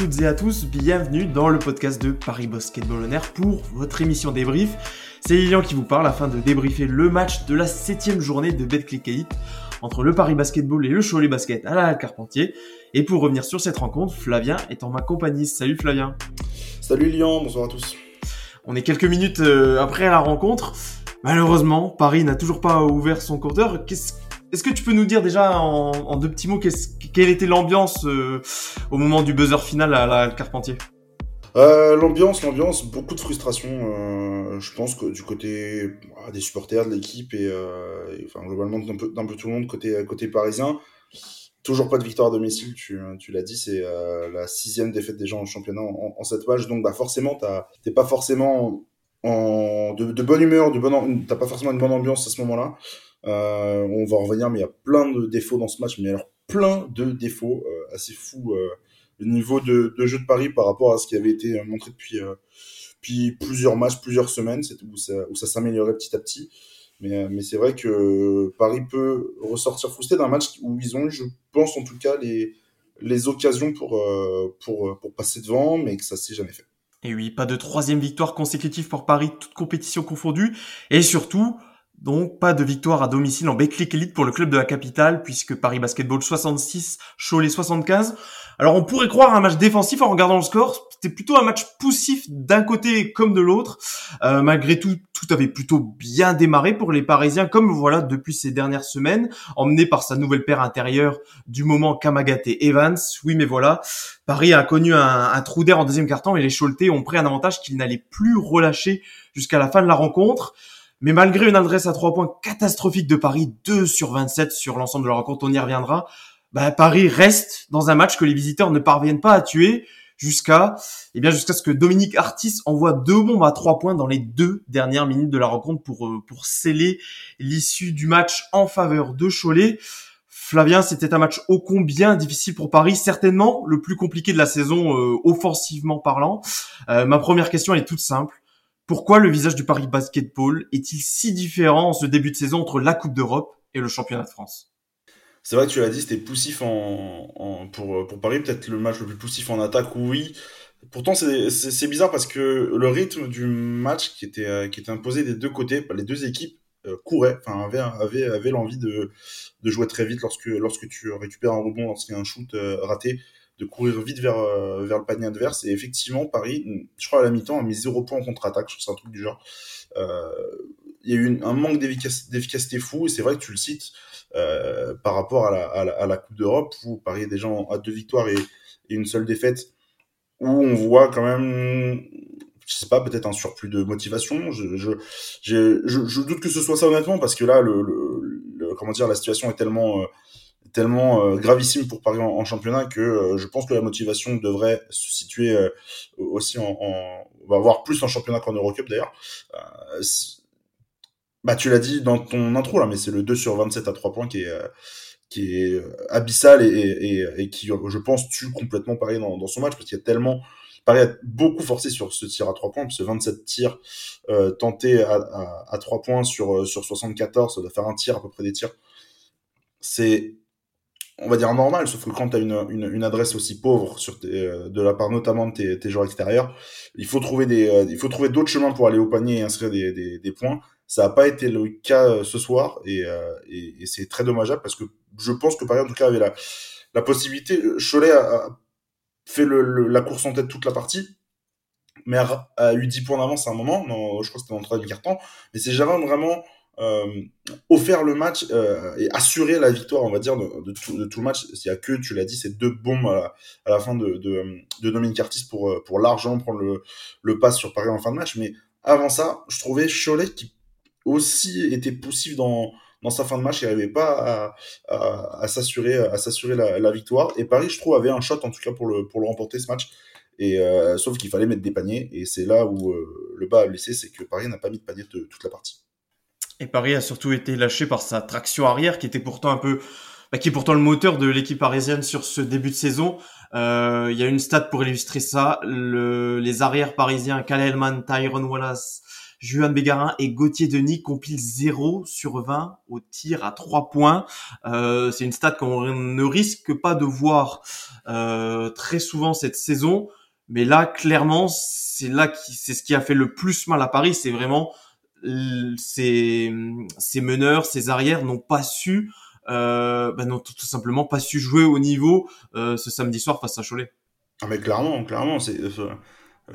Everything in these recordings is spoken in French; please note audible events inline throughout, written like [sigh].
toutes et à tous, bienvenue dans le podcast de Paris Basketball On Air pour votre émission débrief. C'est Lilian qui vous parle afin de débriefer le match de la septième journée de Betclic Elite entre le Paris Basketball et le Cholet Basket à la Carpentier. Et pour revenir sur cette rencontre, Flavien est en ma compagnie. Salut Flavien. Salut Lilian, bonsoir à tous. On est quelques minutes euh, après la rencontre. Malheureusement, Paris n'a toujours pas ouvert son compteur. Est-ce que tu peux nous dire déjà en, deux petits mots quelle était l'ambiance euh, au moment du buzzer final à Carpentier? Euh, l'ambiance, l'ambiance, beaucoup de frustration. Euh, je pense que du côté ah, des supporters de l'équipe et, enfin globalement d'un peu, tout le monde côté parisien. Toujours pas de victoire à domicile, tu, l'as dit, c'est la sixième défaite des gens en championnat en, cette page. Donc bah forcément, t'es pas forcément en de, bonne humeur, t'as pas forcément une bonne ambiance à ce moment-là. Euh, on va en revenir, mais il y a plein de défauts dans ce match, mais alors plein de défauts euh, assez fous. Euh, le niveau de, jeu de Paris par rapport à ce qui avait été montré depuis, depuis plusieurs matchs, plusieurs semaines, où ça, où ça s'améliorait petit à petit. Mais, mais c'est vrai que Paris peut ressortir frustré d'un match où ils ont eu, je pense en tout cas, les, les occasions pour, pour, pour passer devant, mais que ça s'est jamais fait. Et oui, pas de troisième victoire consécutive pour Paris, toute compétition confondue. Et surtout, donc pas de victoire à domicile en Betclic Elite pour le club de la capitale puisque Paris Basketball 66, Cholet 75. Alors on pourrait croire un match défensif en regardant le score, c'était plutôt un match poussif d'un côté comme de l'autre. Euh, malgré tout, tout avait plutôt bien démarré pour les Parisiens comme voilà depuis ces dernières semaines, emmené par sa nouvelle paire intérieure du moment Kamagate Evans. Oui mais voilà, Paris a connu un, un trou d'air en deuxième quart-temps et les Choletais ont pris un avantage qu'ils n'allaient plus relâcher jusqu'à la fin de la rencontre. Mais malgré une adresse à trois points catastrophique de Paris, 2 sur 27 sur l'ensemble de la rencontre, on y reviendra. Bah, Paris reste dans un match que les visiteurs ne parviennent pas à tuer jusqu'à eh bien jusqu'à ce que Dominique Artis envoie deux bombes à trois points dans les deux dernières minutes de la rencontre pour euh, pour sceller l'issue du match en faveur de Cholet. Flavien, c'était un match ô combien difficile pour Paris, certainement le plus compliqué de la saison euh, offensivement parlant. Euh, ma première question est toute simple. Pourquoi le visage du Paris Basketball est-il si différent en ce début de saison entre la Coupe d'Europe et le championnat de France? C'est vrai que tu l'as dit, c'était poussif en, pour, Paris, peut-être le match le plus poussif en attaque, oui. Pourtant, c'est bizarre parce que le rythme du match qui était, euh, qui était imposé des deux côtés, les deux équipes euh, couraient, enfin, avaient, l'envie de, jouer très vite lorsque, tu récupères un rebond, lorsqu'il y a un shoot euh, raté de courir vite vers, euh, vers le panier adverse. Et effectivement, Paris, je crois à la mi-temps, a mis zéro point en contre-attaque. Je trouve c'est un truc du genre. Euh, il y a eu un manque d'efficacité fou, et c'est vrai que tu le cites, euh, par rapport à la, Coupe d'Europe, où Paris est déjà à deux victoires et, une seule défaite, où on voit quand même, je sais pas, peut-être un surplus de motivation. Je, je, je, doute que ce soit ça honnêtement, parce que là, le, comment dire, la situation est tellement tellement euh, gravissime pour Paris en, championnat que euh, je pense que la motivation devrait se situer euh, aussi en, en, on va voir plus en championnat qu'en Eurocup d'ailleurs. bah tu l'as dit dans ton intro là, mais c'est le 2 sur 27 à 3 points qui est qui est abyssal et, et, et, qui je pense tue complètement Paris dans, dans son match parce qu'il y a tellement Paris a beaucoup forcé sur ce tir à 3 points, parce 27 tirs euh, tentés à, à, à 3 points sur, sur 74, ça doit faire un tir à peu près des tirs. C'est on va dire normal, sauf que quand tu as une, une, adresse aussi pauvre sur euh, de la part notamment de tes, tes joueurs extérieurs, il faut trouver des, euh, il faut trouver d'autres chemins pour aller au panier et inscrire des, des, des points. Ça n'a pas été le cas euh, ce soir et, et, c'est très dommageable parce que je pense que Paris en tout cas avait la, la possibilité. Cholet a, fait le, la course en tête toute la partie, mais a, eu 10 points d'avance à un moment. Non, je crois que c'était dans le troisième quart-temps, mais c'est jamais vraiment offert le match euh, et assurer la victoire, on va dire, de, tout, le match. Il y a que, tu l'as dit, ces deux bombes à la, fin de, de, de Dominique Artis pour, euh, pour largement prendre le, le pass sur Paris en fin de match. Mais avant ça, je trouvais Cholet qui aussi était poussif dans, sa fin de match, il n'arrivait pas à, s'assurer la, victoire. Et Paris, je trouve, avait un shot en tout cas pour le, remporter ce match. Euh, sauf qu'il fallait mettre des paniers. Et c'est là où euh, le bas a blessé, c'est que Paris n'a pas mis de panier de toute la partie. Et Paris a surtout été lâché par sa traction arrière, qui était pourtant un peu, bah, qui est pourtant le moteur de l'équipe parisienne sur ce début de saison. Euh, il y a une stat pour illustrer ça. Le, les arrières parisiens, Kalelman, Tyron Wallace, Juan Bégarin et Gauthier Denis compilent 0 sur 20 au tir à 3 points. Euh, c'est une stat qu'on ne risque pas de voir euh, très souvent cette saison. Mais là, clairement, c'est là qui, c'est ce qui a fait le plus mal à Paris. C'est vraiment ces, meneurs, ces arrières n'ont pas su, euh, ben non, tout, simplement pas su jouer au niveau euh, ce samedi soir face à Cholet. Ah mais clairement, clairement, c'est euh,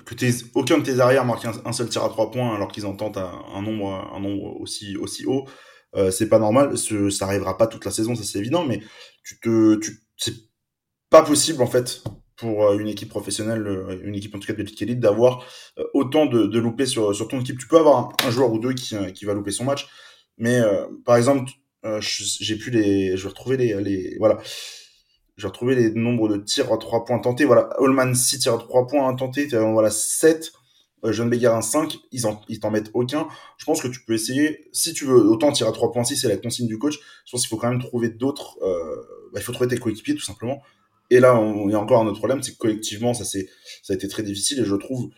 que aucun de tes arrières marque un, seul tir à trois points alors qu'ils en tentent un, nombre, un nombre aussi aussi haut. Euh, c'est pas normal, ça arrivera pas toute la saison, ça c'est évident, mais tu te, tu, c'est pas possible en fait pour euh, une équipe professionnelle, euh, une équipe en tout cas de petite élite, d'avoir euh, autant de, de loupés sur, sur ton équipe. Tu peux avoir un, joueur ou deux qui, qui va louper son match, mais par exemple, j'ai pu les, je vais retrouver les, les voilà, j'ai retrouvé les nombres de tirs à 3 points tentés. Voilà, Allman 6 tirs à 3 points tentés, voilà 7. John Bégarin 5, ils en, ils t'en mettent aucun. Je pense que tu peux essayer, si tu veux autant tirer à 3 points 6, c'est la consigne du coach. Je pense qu'il faut quand même trouver d'autres, euh, bah, il faut trouver tes coéquipiers tout simplement. Et là, il y a encore un autre problème, c'est que collectivement, ça, ça a été très difficile et je trouve,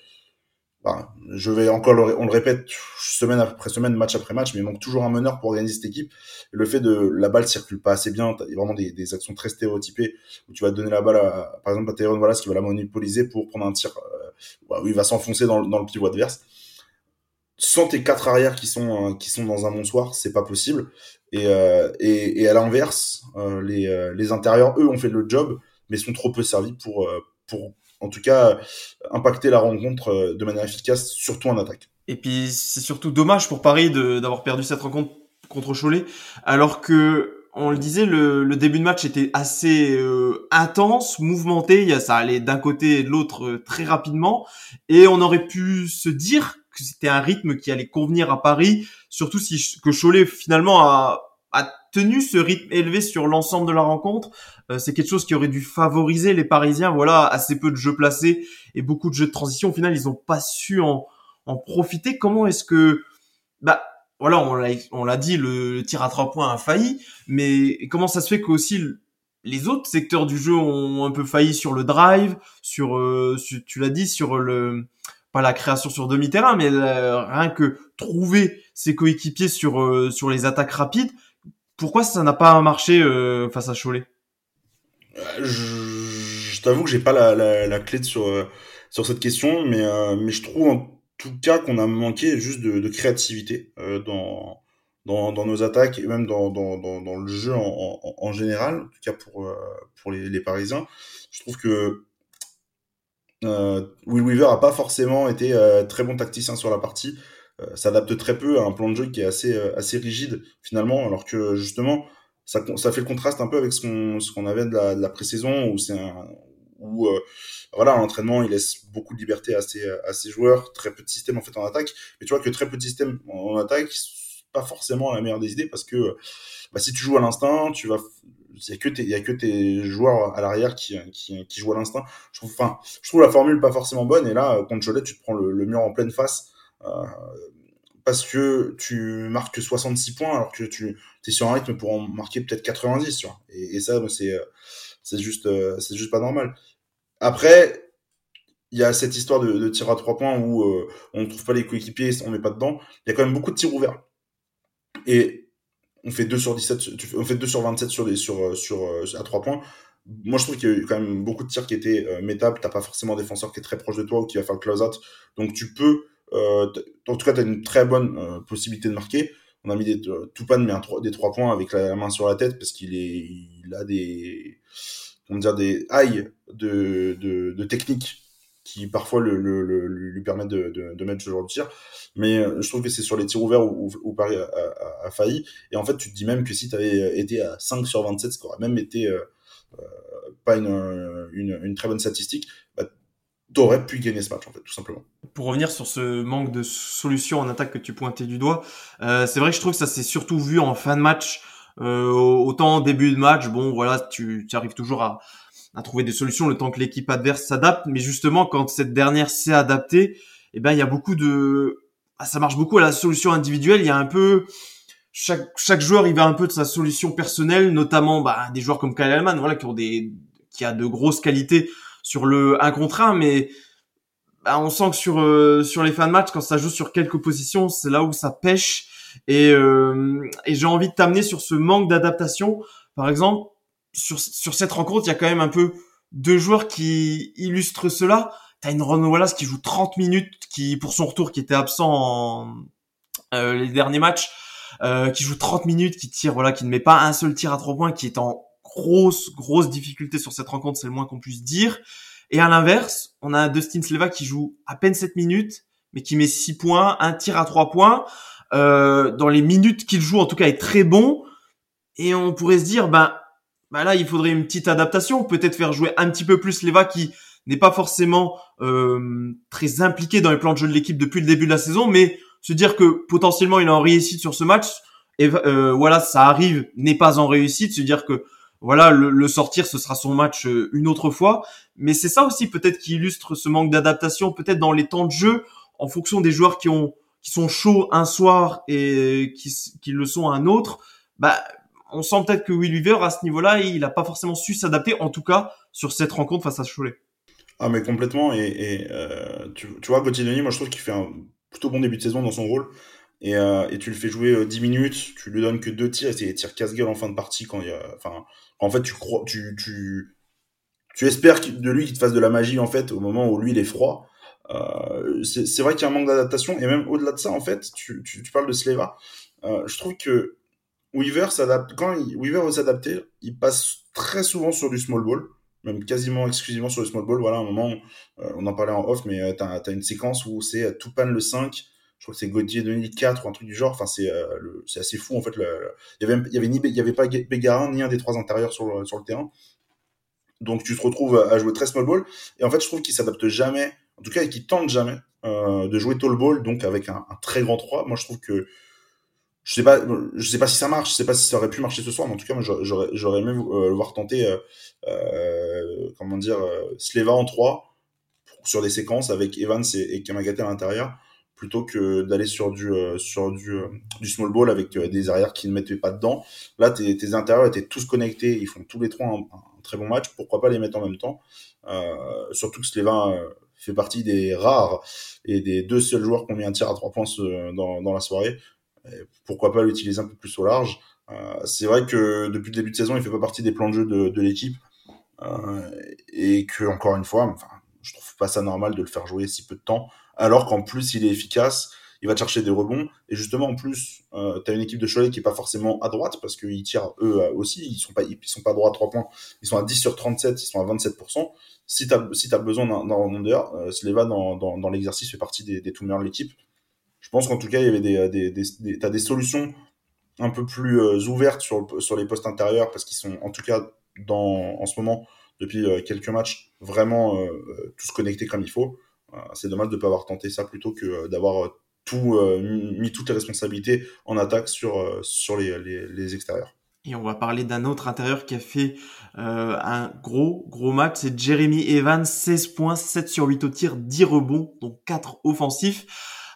bah, je vais encore, le, on le répète semaine après semaine, match après match, mais il manque toujours un meneur pour organiser cette équipe. le fait de la balle circule pas assez bien, il y a vraiment des, des, actions très stéréotypées où tu vas donner la balle à, par exemple, à Tyrone Wallace qui va la monopoliser pour prendre un tir euh, bah, où il va s'enfoncer dans, dans, le pivot adverse. Sans tes quatre arrières qui sont, euh, qui sont dans un bon soir, c'est pas possible. Et, euh, et, et, à l'inverse, euh, les, euh, les intérieurs, eux, ont fait le job mais sont trop peu servis pour, euh, pour en tout cas impacter la rencontre euh, de manière efficace, surtout en attaque. Et puis c'est surtout dommage pour Paris d'avoir perdu cette rencontre contre Cholet, alors que on le disait, le, début de match était assez euh, intense, mouvementé, ça allait d'un côté et de l'autre très rapidement, et on aurait pu se dire que c'était un rythme qui allait convenir à Paris, surtout si que Cholet finalement a, a tenu ce rythme élevé sur l'ensemble de la rencontre, euh, c'est quelque chose qui aurait dû favoriser les Parisiens. Voilà, assez peu de jeux placés et beaucoup de jeux de transition. Au final, ils n'ont pas su en, en profiter. Comment est-ce que, bah, voilà, on l'a, on l'a dit, le tir à trois points a failli, mais comment ça se fait qu'aussi les autres secteurs du jeu ont un peu failli sur le drive, sur, euh, tu l'as dit, sur le, pas la création sur demi-terrain, mais euh, rien que trouver ses coéquipiers sur sur les attaques rapides. Pourquoi ça n'a pas marché face à Cholet? Je, t'avoue que j'ai pas la, clé sur, euh, sur cette question, mais, euh, mais je trouve en tout cas qu'on a manqué juste de, créativité euh, dans, dans, nos attaques et même dans, dans, dans, le jeu en, général, en tout cas pour, pour les, les Parisiens. Je trouve que euh, Will Weaver a pas forcément été très bon tacticien sur la partie, s'adapte très peu à un plan de jeu qui est assez, assez rigide finalement, alors que justement ça, ça fait le contraste un peu avec ce qu'on ce qu'on avait de la, de la pré-saison où c'est un où euh, voilà l'entraînement il laisse beaucoup de liberté à ses à ses joueurs très peu de système en fait en attaque. Mais tu vois que très peu de système en, attaque pas forcément la meilleure des idées parce que bah, si tu joues à l'instinct tu vas il y a que tes y a que tes joueurs à l'arrière qui, qui qui jouent à l'instinct. Je trouve enfin je trouve la formule pas forcément bonne et là contre Cholet tu te prends le, mur en pleine face euh, parce que tu marques 66 points alors que tu es sur un rythme pour en marquer peut-être 90 tu vois. Et, ça c'est euh, c'est juste euh, c'est juste pas normal. Après il y a cette histoire de, tir à trois points où euh, on ne trouve pas les coéquipiers on met pas dedans. Il y a quand même beaucoup de tirs ouverts. Et on fait 2 sur 17 on fait 2 sur 27 sur les sur sur à 3 points. Moi je trouve qu'il y a quand même beaucoup de tirs qui étaient euh, métables t'as pas forcément un défenseur qui est très proche de toi ou qui va faire le close out donc tu peux euh, en tout cas, tu as une très bonne euh, possibilité de marquer. On a mis des, euh, Toupane met un, des trois points avec la main sur la tête parce qu'il est, il a des, comment dire, des hailles de, de, de technique qui parfois le, le, le, lui permettent de, de, de, mettre ce genre de tir. Mais je trouve que c'est sur les tirs ouverts où, où Paris a, a, a, failli. Et en fait, tu te dis même que si tu avais été à 5 sur 27, ce qui aurait même été euh, pas une, une, une, très bonne statistique, t'aurais pu gagner ce match en fait tout simplement. Pour revenir sur ce manque de solutions en attaque que tu pointais du doigt, euh, c'est vrai que je trouve que ça s'est surtout vu en fin de match. Euh, autant en début de match, bon voilà, tu, tu arrives toujours à, à trouver des solutions le temps que l'équipe adverse s'adapte, mais justement quand cette dernière s'est adaptée, eh ben il y a beaucoup de, ah, ça marche beaucoup à la solution individuelle. Il y a un peu chaque chaque joueur il va un peu de sa solution personnelle, notamment bah, des joueurs comme Kyle Allman, voilà qui ont des qui a de grosses qualités sur le 1 contre 1, mais bah, on sent que sur sur les fins de match, quand ça joue sur quelques positions, c'est là où ça pêche. Et, et j'ai envie de t'amener sur ce manque d'adaptation. Par exemple, sur sur cette rencontre, il y a quand même un peu deux joueurs qui illustrent cela. T'as une Ron Wallace qui joue 30 minutes, qui pour son retour, qui était absent en euh, les derniers matchs, euh, qui joue 30 minutes, qui tire, voilà, qui ne met pas un seul tir à trois points, qui est en grosse grosse difficulté sur cette rencontre, c'est le moins qu'on puisse dire. Et à l'inverse, on a Dustin Sleva qui joue à peine 7 minutes, mais qui met 6 points, un tir à trois points. Euh, dans les minutes qu'il joue, en tout cas, est très bon. Et on pourrait se dire, ben bah là, il faudrait une petite adaptation, peut-être faire jouer un petit peu plus Leva qui n'est pas forcément euh, très impliqué dans les plans de jeu de l'équipe depuis le début de la saison, mais se dire que potentiellement il est en réussite sur ce match, et euh, voilà, ça arrive, n'est pas en réussite, se dire que voilà, le, sortir, ce sera son match euh, une autre fois, mais c'est ça aussi peut-être qui illustre ce manque d'adaptation, peut-être dans les temps de jeu, en fonction des joueurs qui ont qui sont chauds un soir et qui, le sont un autre, bah on sent peut-être que Will Weaver, à ce niveau-là, il n'a pas forcément su s'adapter, en tout cas sur cette rencontre face à Cholet. Ah, mais complètement. Et, euh, tu, vois, Gauthier Denis, moi je trouve qu'il fait un plutôt bon début de saison dans son rôle. Et, euh, tu le fais jouer 10 euh, minutes, tu lui donnes que deux tirs, et c'est des tirs casse-gueule en fin de partie quand il y a. Enfin, en fait, tu crois. Tu, tu, tu espères de lui qu'il te fasse de la magie, en fait, au moment où lui il est froid. c'est vrai qu'il y a un manque d'adaptation, et même au-delà de ça, en fait, tu, tu, parles de Sleva. je trouve que Weaver s'adapte, quand Weaver veut s'adapter, il passe très souvent sur du small ball, même quasiment exclusivement sur du small ball. Voilà, un moment, euh, on en parlait en off, mais tu as, une séquence où c'est euh, tout pan le 5, je crois que c'est Gauthier de 4 ou un truc du genre. Enfin, c'est euh, assez fou en fait. Il y avait, il y avait ni, il y avait pas Bégarin ni un des trois intérieurs sur le, terrain. Donc tu te retrouves à jouer très small ball. Et en fait, je trouve qu'il s'adapte jamais, en tout cas, et qu'il tente jamais de jouer tall ball, donc avec un, très grand 3. Moi, je trouve que je sais pas, je sais pas si ça marche, je sais pas si ça aurait pu marcher ce soir, mais en tout cas, j'aurais, j'aurais aimé euh, le voir tenter, euh, euh, comment dire, Sleva en 3 sur des séquences avec Evans et, et à l'intérieur, plutôt que d'aller sur du sur du, du small ball avec des arrières qui ne mettaient pas dedans. Là, tes, tes intérieurs étaient tous connectés, ils font tous les trois un, très bon match. Pourquoi pas les mettre en même temps? Surtout que Sleva fait partie des rares et des deux seuls joueurs qui ont mis un à trois points dans, dans la soirée pourquoi pas l'utiliser un peu plus au large? Euh, c'est vrai que depuis le début de saison, il fait pas partie des plans de jeu de, l'équipe. Euh, et que, encore une fois, enfin, je trouve pas ça normal de le faire jouer si peu de temps, alors qu'en plus, il est efficace, il va chercher des rebonds. Et justement, en plus, euh, tu as une équipe de Cholet qui est pas forcément à droite, parce qu'ils tirent eux aussi, ils sont pas, ils sont pas droits à 3 points, ils sont à 10 sur 37, ils sont à 27%. Si tu as, si as besoin d'un rebondeur, euh, Sleva dans, dans, dans l'exercice fait partie des, des tout meilleurs de l'équipe je pense qu'en tout cas, il y avait des, des, des, des solutions un peu plus euh, ouvertes sur, sur les postes intérieurs parce qu'ils sont, en tout cas, dans, en ce moment, depuis euh, quelques matchs, vraiment euh, tous connectés comme il faut. C'est dommage de ne pas avoir tenté ça plutôt que d'avoir tout, mis toutes les responsabilités en attaque sur, sur les, les, les extérieurs. Et on va parler d'un autre intérieur qui a fait euh, un gros, gros match. C'est Jeremy Evans, 16 points, 7 sur 8 au tir, 10 rebonds, donc 4 offensifs.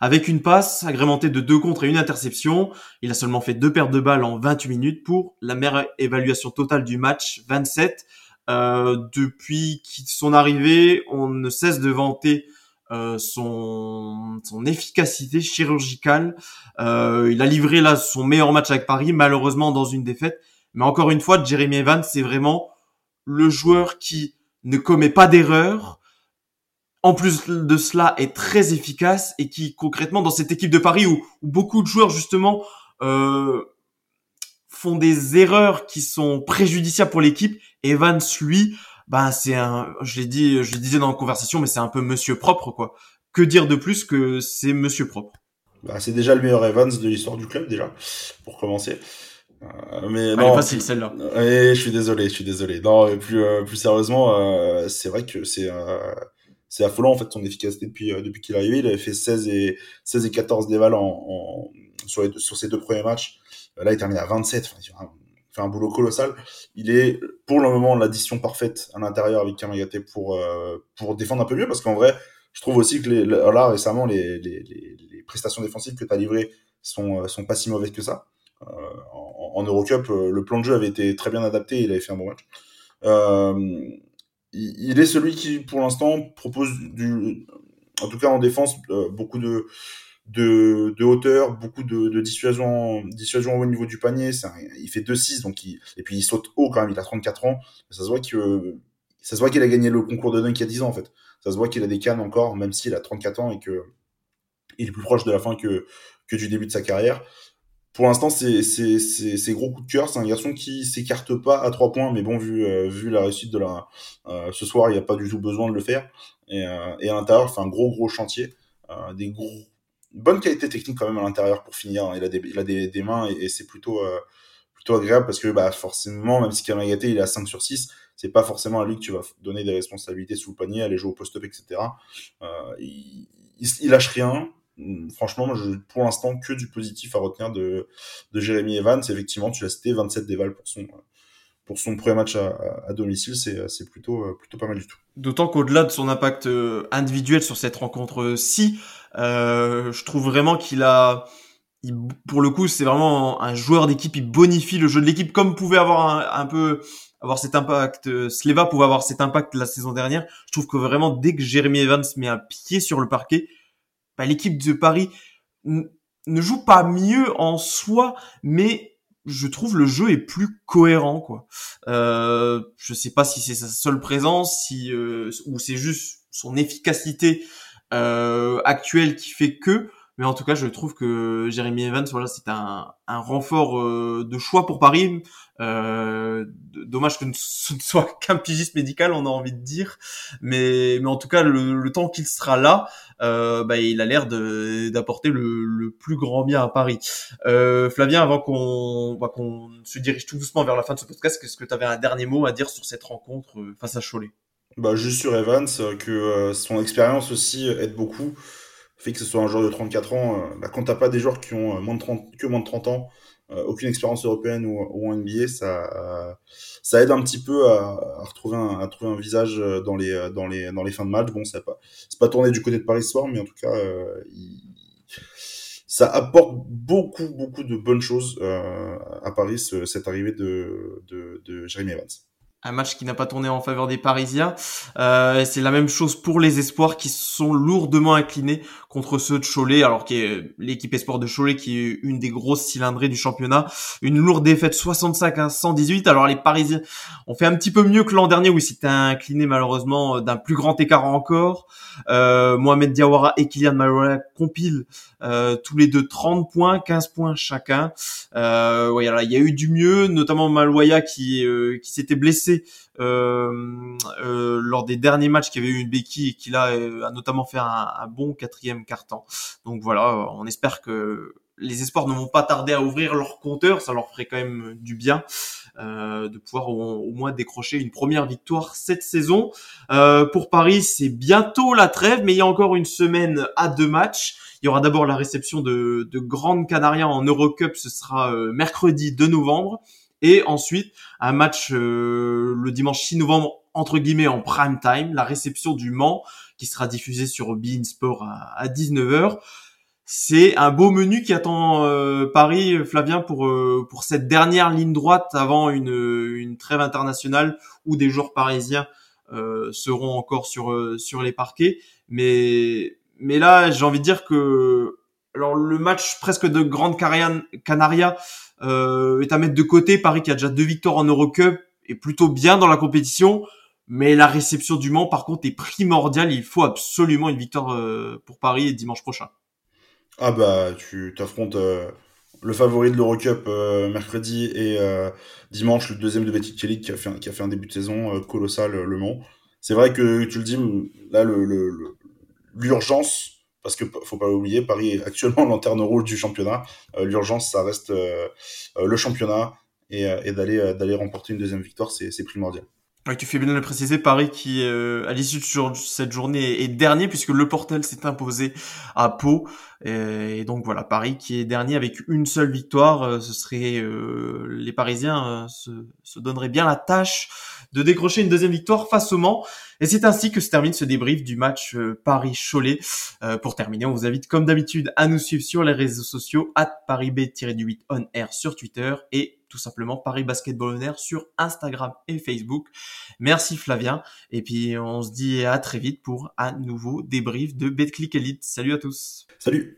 Avec une passe agrémentée de deux contre et une interception, il a seulement fait deux pertes de balles en 28 minutes pour la meilleure évaluation totale du match, 27. Euh, depuis son arrivée, on ne cesse de vanter euh, son, son efficacité chirurgicale. Euh, il a livré là son meilleur match avec Paris, malheureusement dans une défaite. Mais encore une fois, Jeremy Evans, c'est vraiment le joueur qui ne commet pas d'erreur, en plus de cela est très efficace et qui concrètement dans cette équipe de Paris où, beaucoup de joueurs justement euh, font des erreurs qui sont préjudiciables pour l'équipe, Evans lui, bah c'est un, je l'ai dit, je le disais dans la conversation, mais c'est un peu Monsieur propre quoi. Que dire de plus que c'est Monsieur propre? Bah, C'est déjà le meilleur Evans de l'histoire du club déjà, pour commencer. Euh, mais non, facile celle-là. je suis désolé, je suis désolé. Non, plus euh, plus sérieusement, euh, c'est vrai que c'est c'est affolant en fait son efficacité depuis euh, depuis qu'il est arrivé. Il avait fait 16 et 16 et 14 déval en, en sur, les, sur ses deux premiers matchs. Euh, là, il termine à 27. Enfin, fait un boulot colossal. Il est pour le moment l'addition parfaite à l'intérieur avec Kamagaté pour euh, pour défendre un peu mieux parce qu'en vrai, je trouve aussi que là récemment les, les, prestations défensives que tu as livrées sont sont pas si mauvaises que ça. Euh, en, en, Eurocup, le plan de jeu avait été très bien adapté. Et il avait fait un bon match. Euh, il est celui qui, pour l'instant, propose du, en tout cas en défense, beaucoup de de, de hauteur, beaucoup de, de dissuasion, dissuasion au niveau du panier. il fait 2-6, donc il, et puis il saute haut quand même, il a 34 ans. Ça se voit que ça se voit qu'il a gagné le concours de dunk il y a 10 ans en fait. Ça se voit qu'il a des cannes encore, même s'il a 34 ans et que il est plus proche de la fin que, que du début de sa carrière. Pour l'instant, c'est, gros coup de cœur. C'est un garçon qui s'écarte pas à trois points, mais bon, vu, euh, vu la réussite de la, euh, ce soir, il n'y a pas du tout besoin de le faire. Et, euh, et à l'intérieur, fait un gros, gros chantier. des gros, bonne qualité technique quand même à l'intérieur pour finir. Hein. Il a des, il a des, des mains et, c'est plutôt, plutôt agréable parce que bah, forcément, même si Kamagaté il est à 5 sur 6, c'est pas forcément à lui que tu vas donner des responsabilités sous le panier, aller jouer au post-up, etc. il, il, lâche rien. Franchement, je, pour l'instant, que du positif à retenir de, de Jérémy Evans. Effectivement, tu l'as cité, 27 dévals pour son, pour son premier match à, à domicile, c'est plutôt, plutôt pas mal du tout. D'autant qu'au-delà de son impact euh, individuel sur cette rencontre-ci, euh, je trouve vraiment qu'il a, il, pour le coup, c'est vraiment un joueur d'équipe. Il bonifie le jeu de l'équipe comme pouvait avoir un, un, peu avoir cet impact. Euh, Sleva pouvait avoir cet impact la saison dernière. Je trouve que vraiment dès que Jérémy Evans met un pied sur le parquet, bah, l'équipe de Paris ne joue pas mieux en soi, mais je trouve le jeu est plus cohérent quoi. Euh, je sais pas si c'est sa seule présence, si euh, ou c'est juste son efficacité euh, actuelle qui fait que. Mais en tout cas, je trouve que Jeremy Evans, voilà, c'est un, un renfort euh, de choix pour Paris. Euh, dommage que [laughs] ce ne soit qu'un pigiste médical, on a envie de dire. Mais, mais en tout cas, le, le temps qu'il sera là, euh, bah, il a l'air d'apporter le, le, plus grand bien à Paris. Euh, Flavien, avant qu'on bah, qu'on se dirige tout doucement vers la fin de ce podcast, est-ce que tu avais un dernier mot à dire sur cette rencontre euh, face à Cholet? Bah, Juste sur Evans, que euh, son expérience aussi aide beaucoup. Fait que ce soit un joueur de 34 ans, bah, quand t'as pas des joueurs qui ont moins de 30, que moins de 30 ans, euh, aucune expérience européenne ou, ou en NBA, ça, ça aide un petit peu à, à retrouver un, à trouver un visage dans les, dans les, dans les fins de match. Bon, ça pas, c'est pas tourné du côté de Paris ce soir, mais en tout cas, euh, ça apporte beaucoup, beaucoup de bonnes choses euh, à Paris, cette arrivée de, de, de Jeremy Evans un match qui n'a pas tourné en faveur des Parisiens. Euh, c'est la même chose pour les espoirs qui sont lourdement inclinés contre ceux de Cholet, alors qui est l'équipe espoir de Cholet qui est une des grosses cylindrées du championnat. Une lourde défaite 65 à 118. Alors les Parisiens ont fait un petit peu mieux que l'an dernier où ils s'étaient inclinés malheureusement d'un plus grand écart encore. Euh, Mohamed Diawara et Kylian Marouane compilent euh, tous les deux 30 points, 15 points chacun. Euh, ouais, il y a eu du mieux, notamment Malouaya qui, euh, qui s'était blessé euh, euh, lors des derniers matchs qui avait eu une béquille et qui là euh, a notamment fait un, bon quatrième carton. Donc voilà, on espère que les espoirs ne vont pas tarder à ouvrir leur compteur, ça leur ferait quand même du bien de pouvoir au, moins décrocher une première victoire cette saison. Pour Paris, c'est bientôt la trêve, mais il y a encore une semaine à deux matchs. Il y aura d'abord la réception de, de Grande Canaria en Eurocup, ce sera mercredi 2 novembre. Et ensuite, un match euh, le dimanche 6 novembre, entre guillemets, en prime time, la réception du Mans, qui sera diffusée sur Bein Sport à, 19h. C'est un beau menu qui attend euh, Paris, Flavien, pour euh, pour cette dernière ligne droite avant une, une trêve internationale où des joueurs parisiens seront encore sur sur les parquets. Mais mais là, j'ai envie de dire que alors le match presque de Grande Canaria euh, est à mettre de côté. Paris qui a déjà deux victoires en Eurocup est plutôt bien dans la compétition. Mais la réception du Mans, par contre, est primordiale. Il faut absolument une victoire euh, pour Paris dimanche prochain. Ah bah, tu t'affrontes euh, le favori de l'Eurocup mercredi et dimanche le deuxième de Betty Kelly qui a fait un, qui début de saison colossal Le Mans. C'est vrai que tu le dis, là l'urgence parce que faut pas oublier, Paris est actuellement [laughs] lanterne rouge du championnat. Euh, l'urgence, ça reste euh, euh, le championnat et, d'aller remporter une deuxième victoire, c'est primordial. Ouais, tu fais bien de le préciser, Paris qui, à l'issue de cette journée, est dernier puisque le Portel s'est imposé à Pau. Et, donc voilà, Paris qui est dernier avec une seule victoire. ce serait les Parisiens se, se donneraient bien la tâche de décrocher une deuxième victoire face au Mans. Et c'est ainsi que se termine ce débrief du match euh, Paris-Cholet. Euh, pour terminer, on vous invite comme d'habitude à nous suivre sur les réseaux sociaux, at parisb-8 on sur Twitter et tout simplement Paris Basketball Air sur Instagram et Facebook. Merci Flavien. Et puis on se dit à très vite pour un nouveau débrief de BetClick Elite. Salut à tous. Salut.